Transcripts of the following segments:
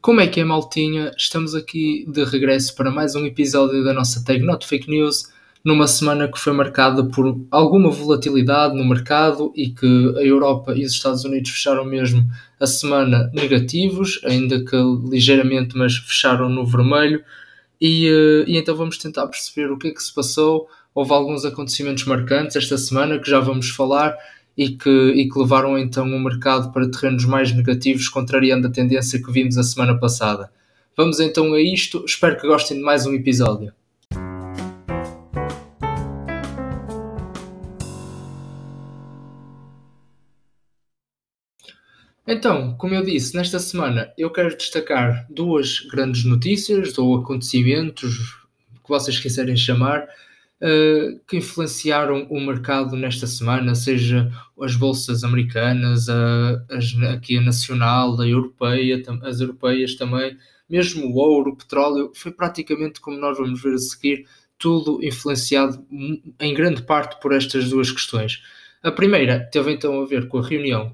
Como é que é, maltinha? Estamos aqui de regresso para mais um episódio da nossa Tag Not Fake News, numa semana que foi marcada por alguma volatilidade no mercado e que a Europa e os Estados Unidos fecharam mesmo a semana negativos, ainda que ligeiramente, mas fecharam no vermelho. E, eh, e então vamos tentar perceber o que é que se passou. Houve alguns acontecimentos marcantes esta semana que já vamos falar e que, e que levaram então o mercado para terrenos mais negativos, contrariando a tendência que vimos a semana passada. Vamos então a isto, espero que gostem de mais um episódio. Então, como eu disse, nesta semana eu quero destacar duas grandes notícias ou acontecimentos que vocês quiserem chamar que influenciaram o mercado nesta semana, seja as bolsas americanas, a, aqui a nacional, a europeia, as europeias também, mesmo o ouro, o petróleo, foi praticamente como nós vamos ver a seguir, tudo influenciado em grande parte por estas duas questões. A primeira teve então a ver com a reunião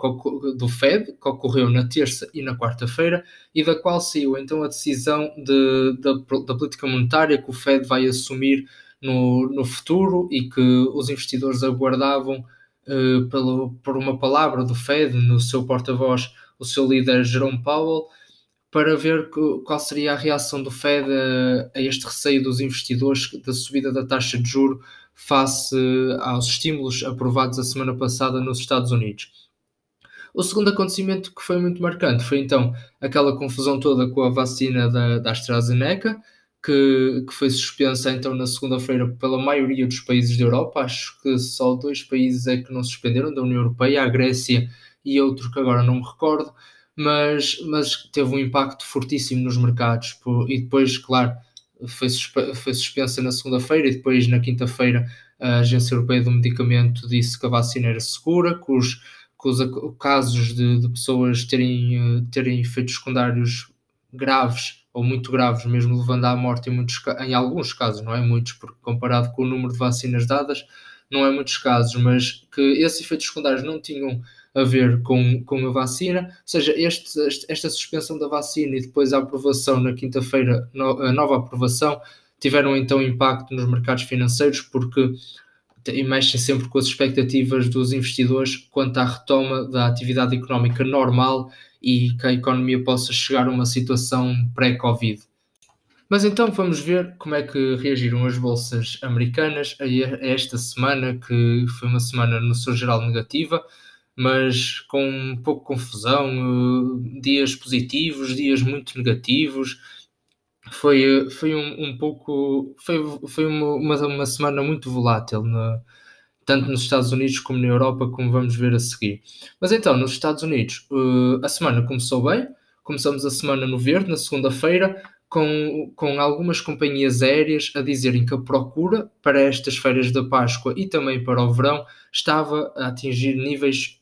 do Fed, que ocorreu na terça e na quarta-feira, e da qual saiu então a decisão de, de, da política monetária que o Fed vai assumir no, no futuro e que os investidores aguardavam uh, pelo, por uma palavra do Fed, no seu porta-voz, o seu líder Jerome Powell, para ver que, qual seria a reação do Fed a, a, este receio dos investidores da subida da taxa de juro face aos estímulos aprovados a semana passada nos Estados Unidos. O segundo acontecimento que foi muito marcante foi então aquela confusão toda com a vacina da, da AstraZeneca, que, que foi suspensa então na segunda-feira pela maioria dos países da Europa. Acho que só dois países é que não suspenderam, da União Europeia, a Grécia e outro que agora não me recordo, mas, mas teve um impacto fortíssimo nos mercados. E depois, claro, foi, foi suspensa na segunda-feira e depois na quinta-feira a Agência Europeia do Medicamento disse que a vacina era segura, que os, que os casos de, de pessoas terem, eh, terem efeitos secundários graves ou muito graves, mesmo levando à morte em, muitos, em alguns casos, não é? Muitos, porque comparado com o número de vacinas dadas, não é muitos casos, mas que esses efeitos secundários não tinham a ver com, com a vacina, ou seja, este, esta suspensão da vacina e depois a aprovação na quinta-feira, a nova aprovação, tiveram então impacto nos mercados financeiros, porque mexem sempre com as expectativas dos investidores quanto à retoma da atividade económica normal e que a economia possa chegar a uma situação pré-Covid. Mas então vamos ver como é que reagiram as bolsas americanas a esta semana, que foi uma semana no seu geral negativa, mas com um pouco confusão, eh, dias positivos, dias muito negativos. Foi, eh, foi um, um pouco. Foi, foi uma, uma, uma semana muito volátil na, tanto nos Estados Unidos como na Europa, como vamos ver a seguir. Mas então, nos Estados Unidos, uh, a semana começou bem, começamos a semana no verde, na segunda-feira, com, com algumas companhias aéreas a dizerem que a procura para estas feiras da Páscoa e também para o verão estava a atingir níveis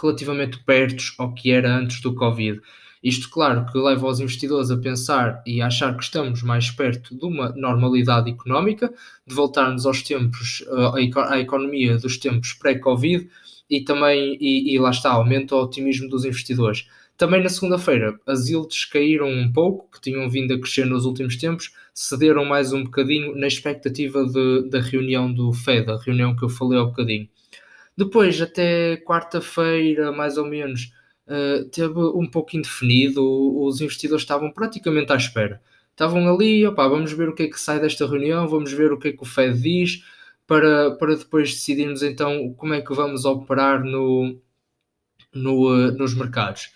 relativamente perto ao que era antes do Covid. Isto, claro, que leva os investidores a pensar e a achar que estamos mais perto de uma normalidade económica, de voltarmos aos tempos, eh, à economia dos tempos pré-Covid e também, e, e lá está, aumenta o otimismo dos investidores. Também na segunda-feira, as yields caíram um pouco, que tinham vindo a crescer nos últimos tempos, cederam mais um bocadinho na expectativa de, da reunião do Fed, a reunião que eu falei há um bocadinho. Depois, até quarta-feira, mais ou menos, uh, teve um pouco indefinido, os investidores estavam praticamente à espera. Estavam ali, opa, vamos ver o que é que sai desta reunião, vamos ver o que é que o Fed diz, para, para depois decidirmos então como é que vamos operar no, no, uh, nos mercados.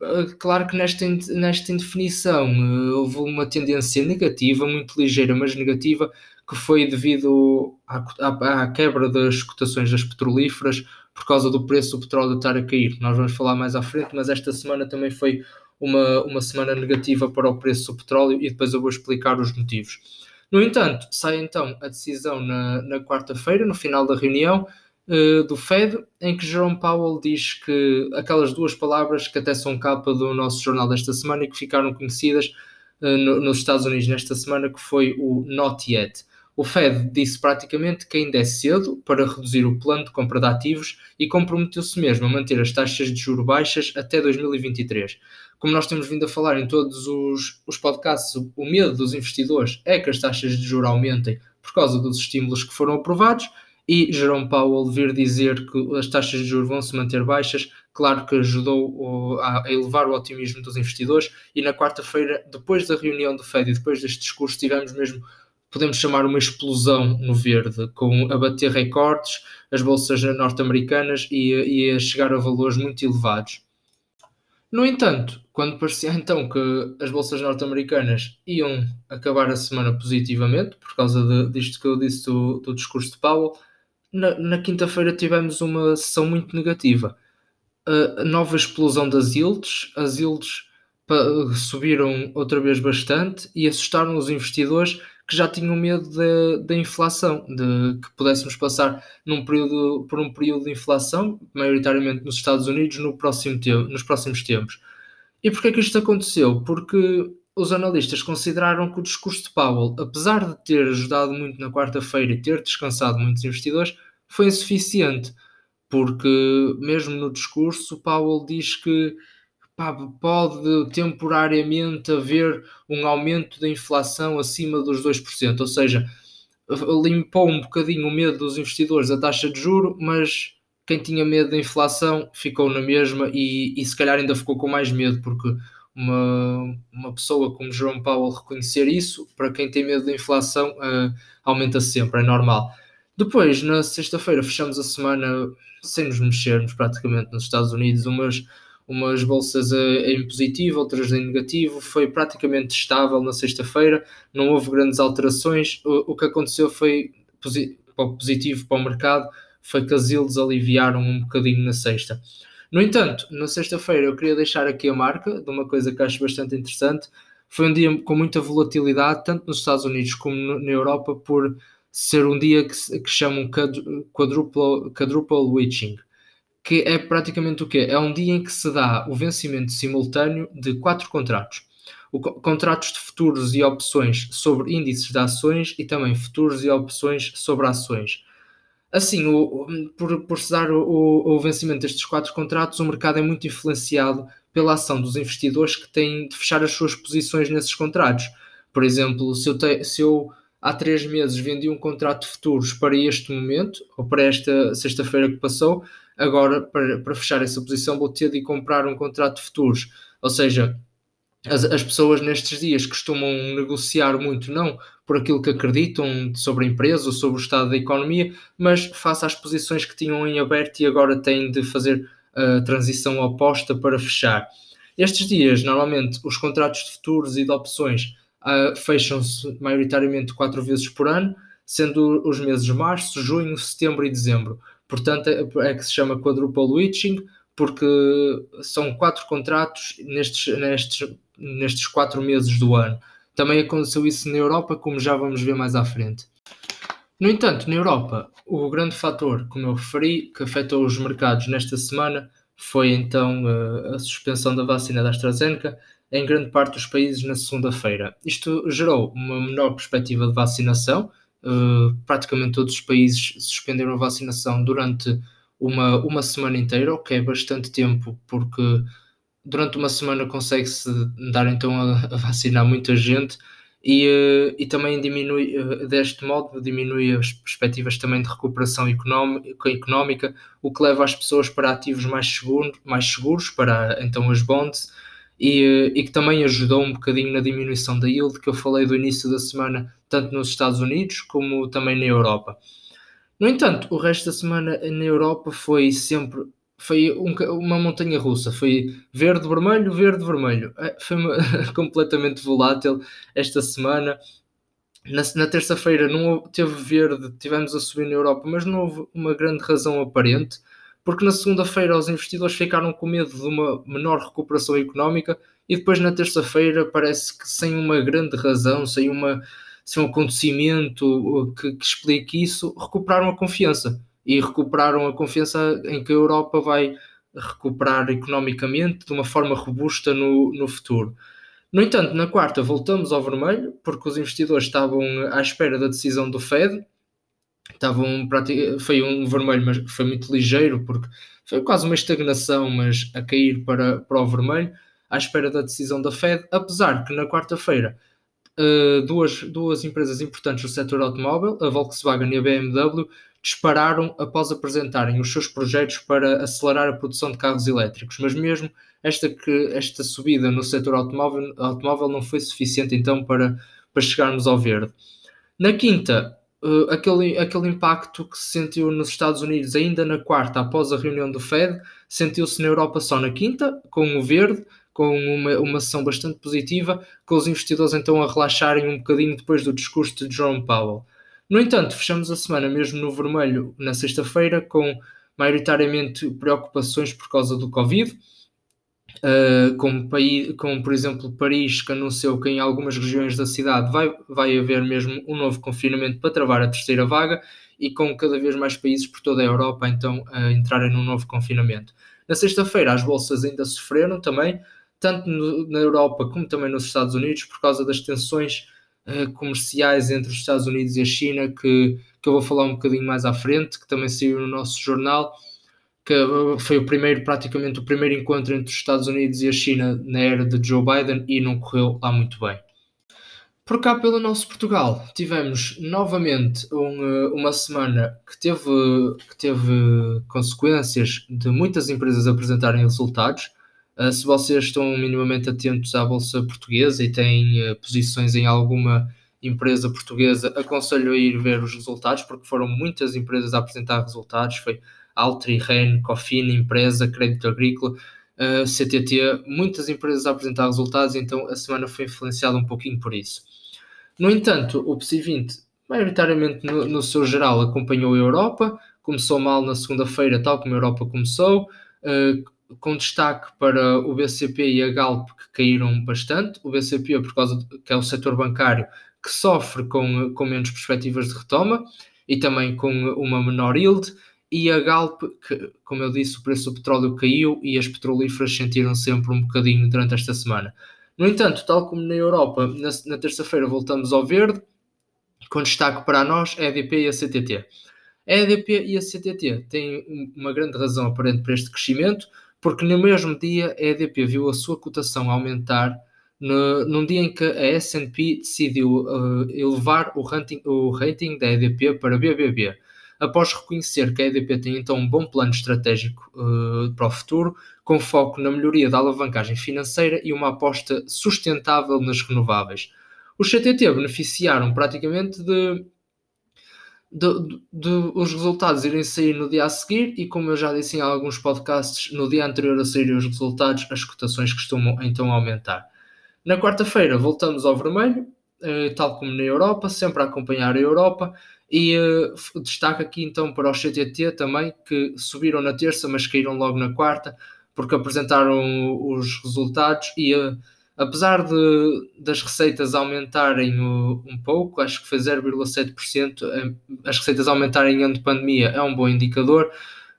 Uh, claro que nesta, nesta indefinição houve uma tendência negativa, muito ligeira, mas negativa, que foi devido à, à, à, quebra das cotações das petrolíferas por causa do preço do petróleo estar a cair. Nós vamos falar mais à frente, mas esta semana também foi uma, uma semana negativa para o preço do petróleo e depois eu vou explicar os motivos. No entanto, sai então a decisão na, na quarta-feira, no final da reunião uh, do Fed, em que Jerome Powell diz que aquelas duas palavras que até são capa do nosso jornal desta semana e que ficaram conhecidas uh, no, nos Estados Unidos nesta semana, que foi o not yet O Fed disse praticamente que ainda é cedo para reduzir o plano de compra de ativos e comprometeu-se mesmo a manter as taxas de juros baixas até 2023. Como nós temos vindo a falar em todos os, os podcasts, o medo dos investidores é que as taxas de juros aumentem por causa dos estímulos que foram aprovados e Jerome Powell vir dizer que as taxas de juros vão se manter baixas, claro que ajudou a elevar o otimismo dos investidores e na quarta-feira, depois da reunião do Fed e depois deste discurso, tivemos mesmo podemos chamar uma explosão no verde, com a bater recordes, as bolsas norte-americanas e, e a chegar a valores muito elevados. No entanto, quando parecia então que as bolsas norte-americanas iam acabar a semana positivamente, por causa de, disto que eu disse do, do discurso de Powell, na, na quinta-feira tivemos uma sessão muito negativa. A, nova explosão das yields, as yields subiram outra vez bastante e assustaram os investidores que já tinham medo da inflação, de que pudéssemos passar num período, por um período de inflação, maioritariamente nos Estados Unidos, no próximo nos próximos tempos. E porquê que isto aconteceu? Porque os analistas consideraram que o discurso de Powell, apesar de ter ajudado muito na quarta-feira e ter descansado muitos investidores, foi insuficiente, porque mesmo no discurso Powell diz que pode temporariamente haver um aumento da inflação acima dos 2%, ou seja, limpou um bocadinho o medo dos investidores a taxa de juro, mas quem tinha medo da inflação ficou na mesma e, e se calhar ainda ficou com mais medo, porque uma, uma pessoa como Jerome Powell reconhecer isso, para quem tem medo da inflação, uh, aumenta sempre, é normal. Depois, na sexta-feira, fechamos a semana sem nos mexermos praticamente nos Estados Unidos, umas umas bolsas em positivo, outras em negativo, foi praticamente estável na sexta-feira, não houve grandes alterações. O, o que aconteceu foi positivo para o mercado, foi que as yields aliviaram um bocadinho na sexta. No entanto, na sexta-feira eu queria deixar aqui a marca de uma coisa que acho bastante interessante. Foi um dia com muita volatilidade, tanto nos Estados Unidos como na Europa, por ser um dia que, que chamam quadruple, quadruple witching que é praticamente o quê? É um dia em que se dá o vencimento simultâneo de quatro contratos. O, contratos de futuros e opções sobre índices de ações e também futuros e opções sobre ações. Assim, o, por, por se dar o, o, vencimento destes quatro contratos, o mercado é muito influenciado pela ação dos investidores que têm de fechar as suas posições nesses contratos. Por exemplo, se eu, te, se eu há três meses vendi um contrato de futuros para este momento, ou para esta sexta-feira que passou, agora para, para fechar essa posição vou ter de comprar um contrato de futuros. Ou seja, as, as pessoas nestes dias costumam negociar muito, não por aquilo que acreditam sobre a empresa ou sobre o estado da economia, mas face às posições que tinham em aberto e agora têm de fazer a transição oposta para fechar. Estes dias, normalmente, os contratos de futuros e de opções uh, fecham-se maioritariamente quatro vezes por ano, sendo os meses março, junho, setembro e dezembro. Portanto, é, é que se chama quadruple witching, porque são quatro contratos nestes, nestes, nestes quatro meses do ano. Também aconteceu isso na Europa, como já vamos ver mais à frente. No entanto, na Europa, o grande fator, como eu referi, que afetou os mercados nesta semana foi então a suspensão da vacina da AstraZeneca em grande parte dos países na segunda-feira. Isto gerou uma menor perspectiva de vacinação, Uh, praticamente todos os países suspenderam a vacinação durante uma, uma semana inteira, o que é bastante tempo, porque durante uma semana consegue-se dar então a, a, vacinar muita gente e, uh, e também diminui, uh, deste modo, diminui as perspectivas também de recuperação económica, o que leva as pessoas para ativos mais, seguro, mais seguros, para então as bonds, e, e, que também ajudou um bocadinho na diminuição da yield que eu falei do início da semana, tanto nos Estados Unidos como também na Europa. No entanto, o resto da semana na Europa foi sempre foi um, uma montanha russa, foi verde, vermelho, verde, vermelho. É, foi uma, completamente volátil esta semana. Na, na terça-feira não teve verde, tivemos a subir na Europa, mas não houve uma grande razão aparente porque na segunda-feira os investidores ficaram com medo de uma menor recuperação económica e depois na terça-feira parece que sem uma grande razão, sem, uma, sem um acontecimento que, que explique isso, recuperaram a confiança e recuperaram a confiança em que a Europa vai recuperar economicamente de uma forma robusta no, no futuro. No entanto, na quarta voltamos ao vermelho, porque os investidores estavam à espera da decisão do Fed. Estavam, foi um vermelho, mas foi muito ligeiro, porque foi quase uma estagnação, mas a cair para, para o vermelho, à espera da decisão da Fed. Apesar que na quarta-feira, uh, duas, duas empresas importantes do setor automóvel, a Volkswagen e a BMW, dispararam após apresentarem os seus projetos para acelerar a produção de carros elétricos. Mas mesmo esta, que, esta subida no setor automóvel, automóvel não foi suficiente então para, para chegarmos ao verde. Na quinta, uh, aquele, aquele impacto que se sentiu nos Estados Unidos ainda na quarta, após a reunião do Fed, sentiu-se na Europa só na quinta, com o verde, com uma, uma sessão bastante positiva, com os investidores então a relaxarem um bocadinho depois do discurso de Jerome Powell. No entanto, fechamos a semana mesmo no vermelho na sexta-feira, com maioritariamente preocupações por causa do Covid, Uh, como, país, como por exemplo Paris, que anunciou que em algumas regiões da cidade vai, vai haver mesmo um novo confinamento para travar a terceira vaga e com cada vez mais países por toda a Europa então a entrarem num novo confinamento. Na sexta-feira as bolsas ainda sofreram também, tanto no, na Europa como também nos Estados Unidos, por causa das tensões uh, comerciais entre os Estados Unidos e a China, que, que eu vou falar um bocadinho mais à frente, que também saiu no nosso jornal que foi o primeiro, praticamente o primeiro encontro entre os Estados Unidos e a China na era de Joe Biden e não correu lá muito bem. Por cá pelo nosso Portugal, tivemos novamente um, eh, uma semana que teve, que teve consequências de muitas empresas apresentarem resultados. Uh, se vocês estão minimamente atentos à Bolsa Portuguesa e têm uh, posições em alguma empresa portuguesa, aconselho a ir ver os resultados, porque foram muitas empresas a apresentar resultados. Foi Altri, REN, Cofina, Empresa, Crédito Agrícola, uh, CTT, muitas empresas a apresentar resultados, então a semana foi influenciada um pouquinho por isso. No entanto, o PSI 20, maioritariamente no, no seu geral, acompanhou a Europa, começou mal na segunda-feira, tal como a Europa começou, uh, com destaque para o BCP e a Galp, que caíram bastante. O BCP, por causa de, que é o setor bancário, que sofre com, com menos perspectivas de retoma e também com uma menor yield e a Galp, que, como eu disse, o preço do petróleo caiu e as petrolíferas sentiram sempre um bocadinho durante esta semana. No entanto, tal como na Europa, na, na terça-feira voltamos ao verde, com destaque para nós a EDP e a CTT. A EDP e a CTT têm uma grande razão aparente para este crescimento, porque no mesmo dia a EDP viu a sua cotação aumentar no, num dia em que a S&P decidiu uh, elevar o rating, o rating da EDP para BBB após reconhecer que a EDP tem então um bom plano estratégico uh, para o futuro, com foco na melhoria da alavancagem financeira e uma aposta sustentável nas renováveis. Os CTT beneficiaram praticamente de, de, de, de, os resultados irem sair no dia a seguir e, como eu já disse em alguns podcasts, no dia anterior a saírem os resultados, as cotações costumam então aumentar. Na quarta-feira voltamos ao vermelho, eh, tal como na Europa, sempre a acompanhar a Europa, e uh, destaco aqui então para o CTT também, que subiram na terça, mas caíram logo na quarta, porque apresentaram os resultados. E uh, apesar de, das receitas aumentarem uh, um pouco, acho que foi 0,7%, uh, as receitas aumentarem em ano de pandemia é um bom indicador,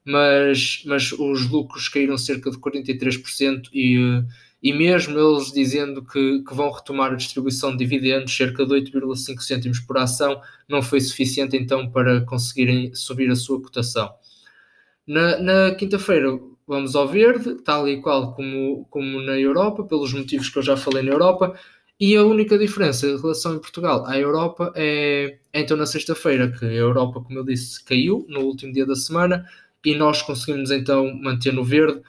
mas, mas os lucros caíram cerca de 43% e e mesmo eles dizendo que, que vão retomar a distribuição de dividendos, cerca de 8,5 cêntimos por ação, não foi suficiente então para conseguirem subir a sua cotação. Na, na quinta-feira vamos ao verde, tal e qual como, como na Europa, pelos motivos que eu já falei na Europa, e a única diferença em relação em Portugal à Europa é, é então na sexta-feira, que a Europa, como eu disse, caiu no último dia da semana e nós conseguimos então manter no verde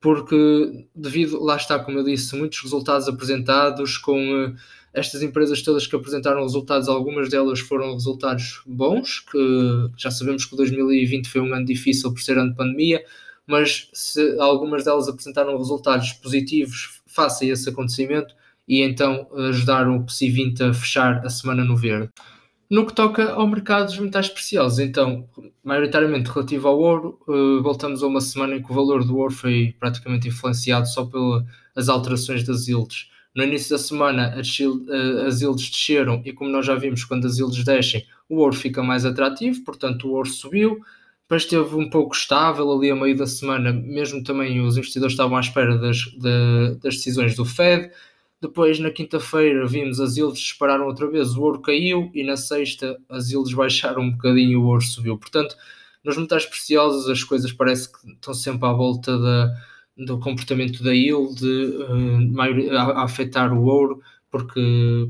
porque devido, lá está, como eu disse, muitos resultados apresentados com uh, estas empresas todas que apresentaram resultados, algumas delas foram resultados bons, que já sabemos que 2020 foi um ano difícil por ser ano de pandemia, mas se algumas delas apresentaram resultados positivos face a esse acontecimento e então ajudaram o PSI 20 a fechar a semana no verde. No que toca ao mercado dos metais preciosos, então, maioritariamente relativo ao ouro, uh, voltamos a uma semana em que o valor do ouro foi praticamente influenciado só pelas alterações das yields. No início da semana, as, uh, as yields desceram e, como nós já vimos, quando as yields descem, o ouro fica mais atrativo, portanto, o ouro subiu. Depois esteve um pouco estável ali a meio da semana, mesmo também os investidores estavam à espera das, das decisões do Fed Depois, na quinta-feira, vimos as ilhas dispararam outra vez, o ouro caiu e na sexta as ilhas baixaram um bocadinho e o ouro subiu. Portanto, nos metais preciosos as coisas parece que estão sempre à volta da, do comportamento da yield uh, a, a, afetar o ouro, porque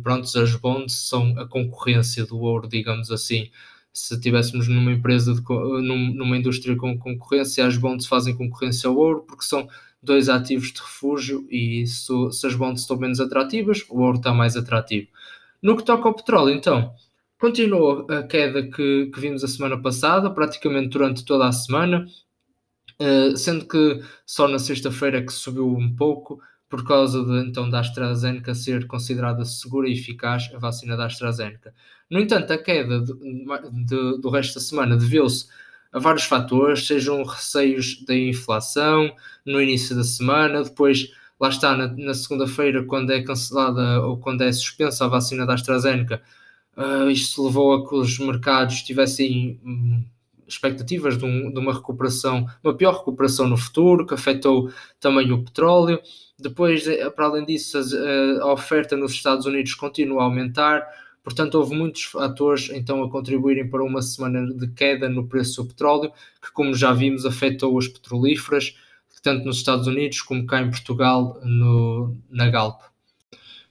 pronto, as bonds são a concorrência do ouro, digamos assim. Se estivéssemos numa empresa, de, numa indústria com concorrência, as bonds fazem concorrência ao ouro, porque são dois ativos de refúgio e se, se as bonds estão menos atrativas, o ouro está mais atrativo. No que toca ao petróleo, então, continua a queda que, que vimos a semana passada, praticamente durante toda a semana, uh, sendo que só na sexta-feira é que subiu um pouco, por causa de, então da AstraZeneca ser considerada segura e eficaz a vacina da AstraZeneca. No entanto, a queda de, de, do resto da semana deveu-se a vários fatores, sejam receios da inflação no início da semana, depois lá está na, na segunda-feira quando é cancelada ou quando é suspensa a vacina da AstraZeneca, uh, isto levou a que os mercados tivessem um, expectativas de, um, de, uma recuperação, uma pior recuperação no futuro, que afetou também o petróleo. Depois, eh, para além disso, a, a oferta nos Estados Unidos continua a aumentar, Portanto, houve muitos fatores então a contribuírem para uma semana de queda no preço do petróleo, que, como já vimos, afetou as petrolíferas, tanto nos Estados Unidos como cá em Portugal, no, na Galp.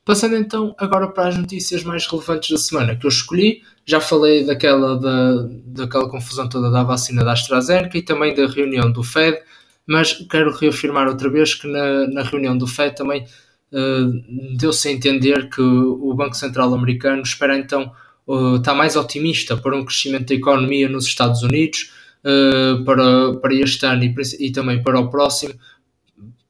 Passando então agora para as notícias mais relevantes da semana que eu escolhi, já falei daquela, da, daquela confusão toda da vacina da AstraZeneca e também da reunião do FED, mas quero reafirmar outra vez que na, na reunião do FED também uh, deu-se a entender que o Banco Central americano espera então está mais otimista para um crescimento da economia nos Estados Unidos uh, para, para este ano e, e também para o próximo.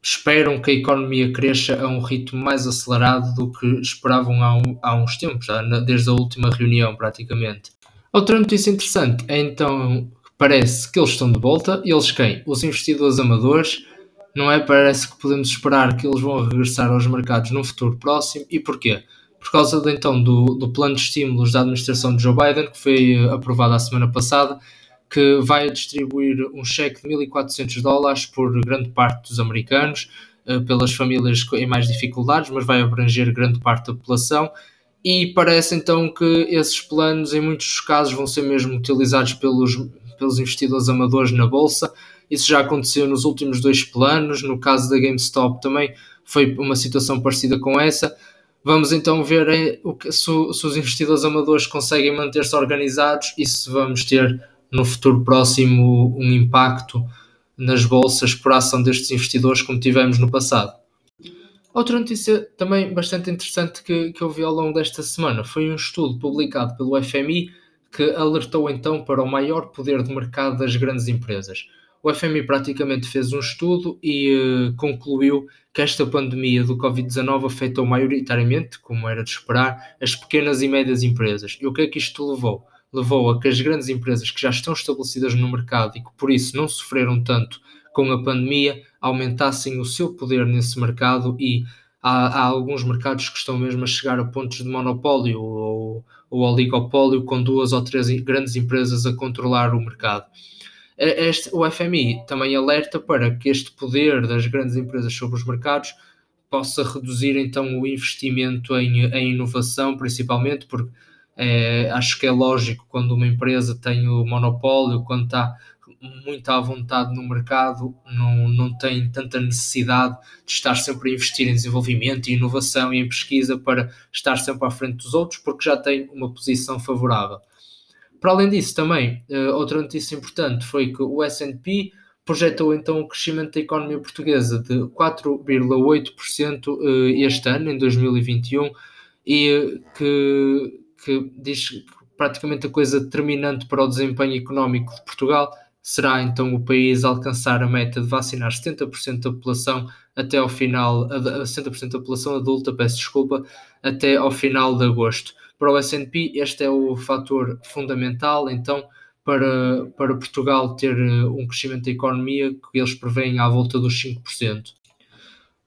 Esperam que a economia cresça a um ritmo mais acelerado do que esperavam há, um, há uns tempos, já, desde a última reunião, praticamente. Outra notícia interessante é então parece que eles estão de volta. Eles quem? Os investidores amadores não é? Parece que podemos esperar que eles vão regressar aos mercados num futuro próximo. E porquê? Por causa de, então do, do plano de estímulos da administração de Joe Biden, que foi eh, aprovado a semana passada, que vai distribuir um cheque de 1.400 dólares por grande parte dos americanos, eh, pelas famílias em mais dificuldades, mas vai abranger grande parte da população. E parece então que esses planos, em muitos casos, vão ser mesmo utilizados pelos, pelos investidores amadores na bolsa isso já aconteceu nos últimos dois planos. No caso da GameStop também foi uma situação parecida com essa. Vamos então ver eh, se os investidores amadores conseguem manter-se organizados e se vamos ter no futuro próximo um impacto nas bolsas por ação destes investidores como tivemos no passado. Outra notícia também bastante interessante que, que eu vi ao longo desta semana foi um estudo publicado pelo FMI que alertou então para o maior poder de mercado das grandes empresas o FMI praticamente fez um estudo e uh, concluiu que esta pandemia do Covid-19 afetou maioritariamente, como era de esperar, as pequenas e médias empresas. E o que é que isto levou? Levou a que as grandes empresas que já estão estabelecidas no mercado e que por isso não sofreram tanto com a pandemia aumentassem o seu poder nesse mercado e há, há alguns mercados que estão mesmo a chegar a pontos de monopólio ou, ou oligopólio com duas ou três grandes empresas a controlar o mercado. Este, o FMI também alerta para que este poder das grandes empresas sobre os mercados possa reduzir então o investimento em, em inovação, principalmente porque é, acho que é lógico quando uma empresa tem o monopólio, quando está muito à vontade no mercado, não, não tem tanta necessidade de estar sempre a investir em desenvolvimento e inovação e em pesquisa para estar sempre à frente dos outros, porque já tem uma posição favorável. Para além disso, também, uh, outra notícia importante foi que o S&P projetou então o crescimento da economia portuguesa de 4,8% eh, este ano, em 2021, e eh, que, que diz que praticamente a coisa determinante para o desempenho económico de Portugal será então o país alcançar a meta de vacinar 70% da população até ao final, 70% da população adulta, peço desculpa, até ao final de agosto. Para o S&P este é o fator fundamental, então, para, para Portugal ter eh, um crescimento da economia que eles preveem à volta dos 5%.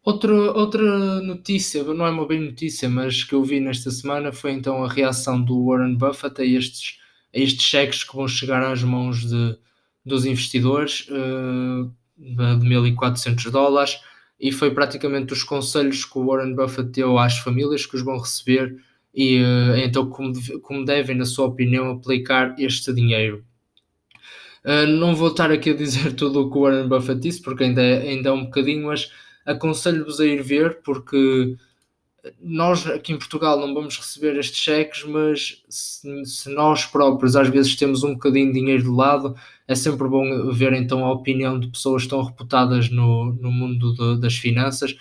Outra, outra notícia, não é uma bem notícia, mas que eu vi nesta semana foi então a reação do Warren Buffett a estes, a estes cheques que vão chegar às mãos de, dos investidores uh, de 1.400 dólares e foi praticamente os conselhos que o Warren Buffett deu às famílias que os vão receber e uh, então como, como devem, na sua opinião, aplicar este dinheiro. Uh, não vou estar aqui a dizer tudo o que o Warren Buffett disse, porque ainda é, ainda é um bocadinho, mas aconselho-vos a ir ver, porque nós aqui em Portugal não vamos receber estes cheques, mas se, se, nós próprios às vezes temos um bocadinho de dinheiro de lado, é sempre bom ver então a opinião de pessoas tão reputadas no, no mundo de, das finanças,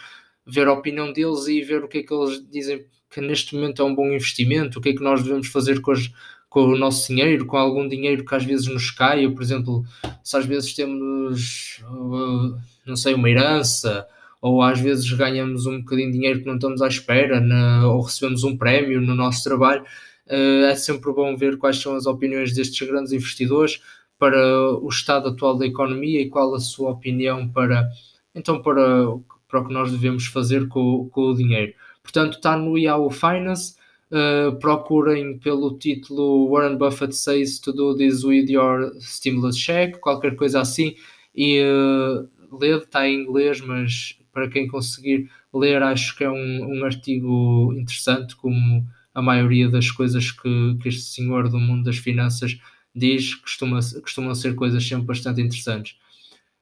ver a opinião deles e ver o que é que eles dizem que neste momento é um bom investimento, o que é que nós devemos fazer com, as, com o nosso dinheiro, com algum dinheiro que às vezes nos cai, por exemplo, se às vezes temos, uh, não sei, uma herança ou às vezes ganhamos um bocadinho de dinheiro que não estamos à espera, na, ou recebemos um prémio no nosso trabalho, uh, é sempre bom ver quais são as opiniões destes grandes investidores para o estado atual da economia e qual a sua opinião para, então, para, para o que nós devemos fazer com, com o dinheiro. Portanto, está no Yahoo Finance. Uh, procurem pelo título Warren Buffett says to do this with your stimulus check, qualquer coisa assim, e uh, lê, está em inglês, mas para quem conseguir ler, acho que é um, um artigo interessante, como a maioria das coisas que, que este senhor do mundo das finanças diz, costuma, costumam ser coisas sempre bastante interessantes.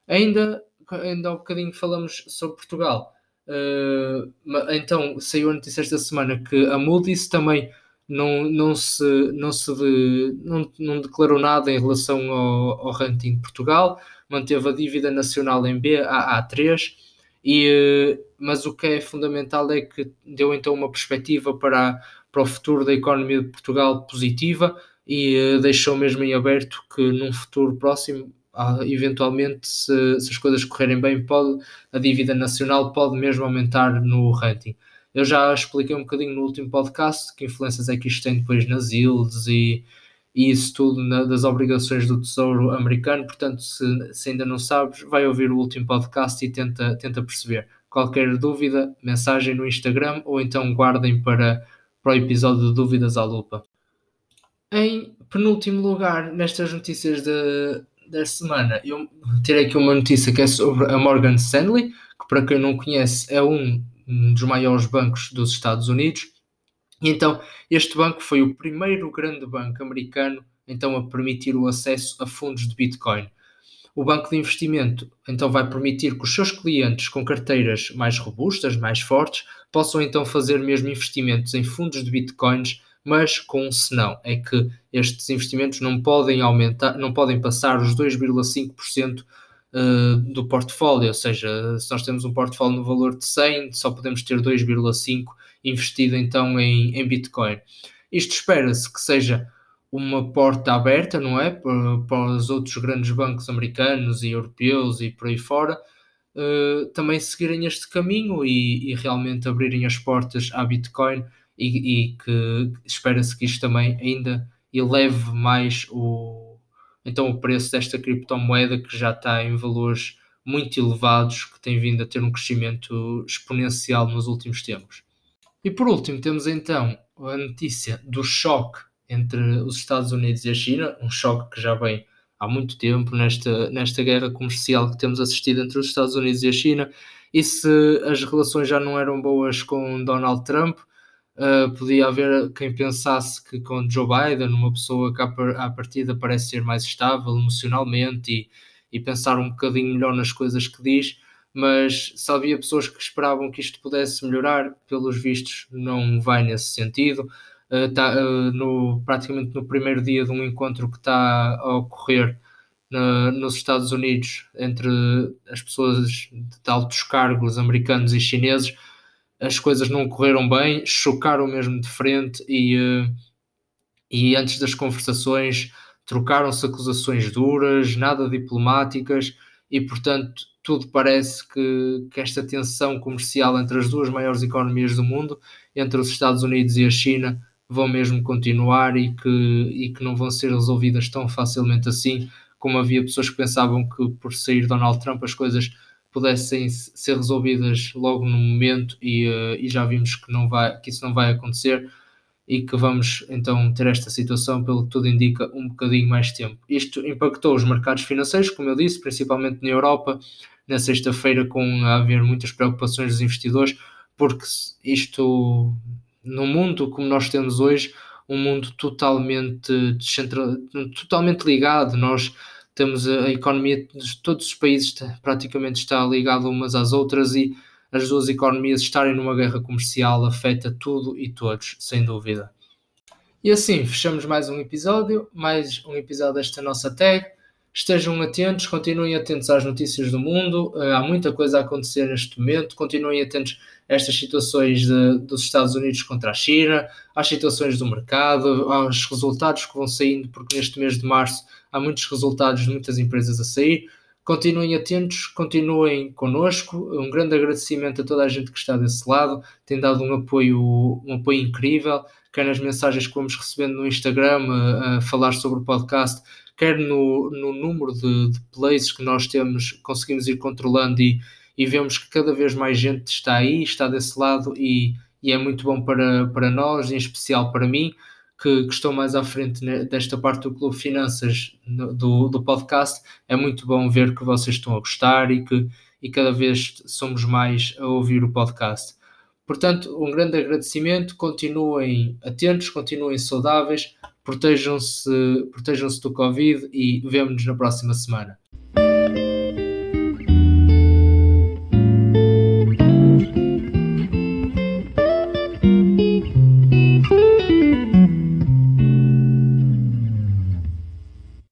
Ainda, ainda há um bocadinho falamos sobre Portugal. Uh, então, saiu a notícia esta semana que a Moody's também não, não, se, não, se de, não, não declarou nada em relação ao, ao ranking de Portugal, manteve a dívida nacional em B, a A3, e, eh, mas o que é fundamental é que deu então uma perspectiva para, para o futuro da economia de Portugal positiva e uh, deixou mesmo em aberto que num futuro próximo, eventualmente, se, se, as coisas correrem bem, pode, a dívida nacional pode mesmo aumentar no ranking. Eu já expliquei um bocadinho no último podcast que influências é que isto tem depois nas yields e, e isso tudo na, das obrigações do Tesouro americano. Portanto, se, se, ainda não sabes, vai ouvir o último podcast e tenta, tenta perceber. Qualquer dúvida, mensagem no Instagram ou então guardem para, para o episódio de Dúvidas à Lupa. Em penúltimo lugar, nestas notícias de, da semana, eu tirei aqui uma notícia que é sobre a Morgan Stanley, que para quem não conhece é um, dos maiores bancos dos Estados Unidos e então, este banco foi o primeiro grande banco americano então a permitir o acesso a fundos de Bitcoin. O banco de investimento então vai permitir que os seus clientes com carteiras mais robustas, mais fortes, possam então fazer mesmo investimentos em fundos de Bitcoins, mas com um senão, é que estes investimentos não podem aumentar, não podem passar os 2,5% uh, do portfólio, ou seja, se nós temos um portfólio no valor de 100, só podemos ter 2,5 investido então em, em Bitcoin. Isto espera-se que seja uma porta aberta, não é? Para, os outros grandes bancos americanos e europeus e por aí fora uh, também seguirem este caminho e, e, realmente abrirem as portas à Bitcoin e, e que espera-se que isto também ainda eleve mais o, então o preço desta criptomoeda que já está em valores muito elevados, que tem vindo a ter um crescimento exponencial nos últimos tempos. E por último, temos então a notícia do choque entre os Estados Unidos e a China, um choque que já vem há muito tempo nesta, nesta guerra comercial que temos assistido entre os Estados Unidos e a China. E se as relações já não eram boas com Donald Trump, uh, podia haver quem pensasse que com Joe Biden, uma pessoa que à partida parece ser mais estável emocionalmente e, e pensar um bocadinho melhor nas coisas que diz, mas se havia pessoas que esperavam que isto pudesse melhorar, pelos vistos não vai nesse sentido. Uh, tá, uh, no, praticamente no primeiro dia de um encontro que está a ocorrer na, nos Estados Unidos entre as pessoas de altos cargos americanos e chineses, as coisas não correram bem, chocaram mesmo de frente e, uh, e antes das conversações trocaram-se acusações duras, nada diplomáticas e portanto tudo parece que, que esta tensão comercial entre as duas maiores economias do mundo, entre os Estados Unidos e a China, vão mesmo continuar e que, e que não vão ser resolvidas tão facilmente assim, como havia pessoas que pensavam que por sair Donald Trump as coisas pudessem ser resolvidas logo no momento e, uh, e já vimos que, não vai, que isso não vai acontecer e que vamos então ter esta situação, pelo que tudo indica, um bocadinho mais tempo. Isto impactou os mercados financeiros, como eu disse, principalmente na Europa, na sexta-feira com a haver muitas preocupações dos investidores, porque isto, no mundo como nós temos hoje, um mundo totalmente, totalmente ligado, nós temos a, a economia de todos os países praticamente está ligada umas às outras e as duas economias estarem numa guerra comercial afeta tudo e todos, sem dúvida. E assim, fechamos mais um episódio, mais um episódio desta nossa tag. Estejam atentos, continuem atentos às notícias do mundo, uh, há muita coisa a acontecer neste momento, continuem atentos a estas situações de, dos Estados Unidos contra a China, às situações do mercado, aos resultados que vão saindo, porque neste mês de março há muitos resultados de muitas empresas a sair. Continuem atentos, continuem connosco. Um grande agradecimento a toda a gente que está desse lado, tem dado um apoio, um apoio incrível, quer nas mensagens que vamos recebendo no Instagram a, a falar sobre o podcast, quer no, no número de, de, plays que nós temos, conseguimos ir controlando e, e vemos que cada vez mais gente está aí, está desse lado e, e é muito bom para, para nós, em especial para mim que, que estou mais à frente desta parte do Clube Finanças do, do podcast, é muito bom ver que vocês estão a gostar e que e cada vez somos mais a ouvir o podcast. Portanto, um grande agradecimento, continuem atentos, continuem saudáveis, protejam-se protejam do Covid e vemo-nos na próxima semana.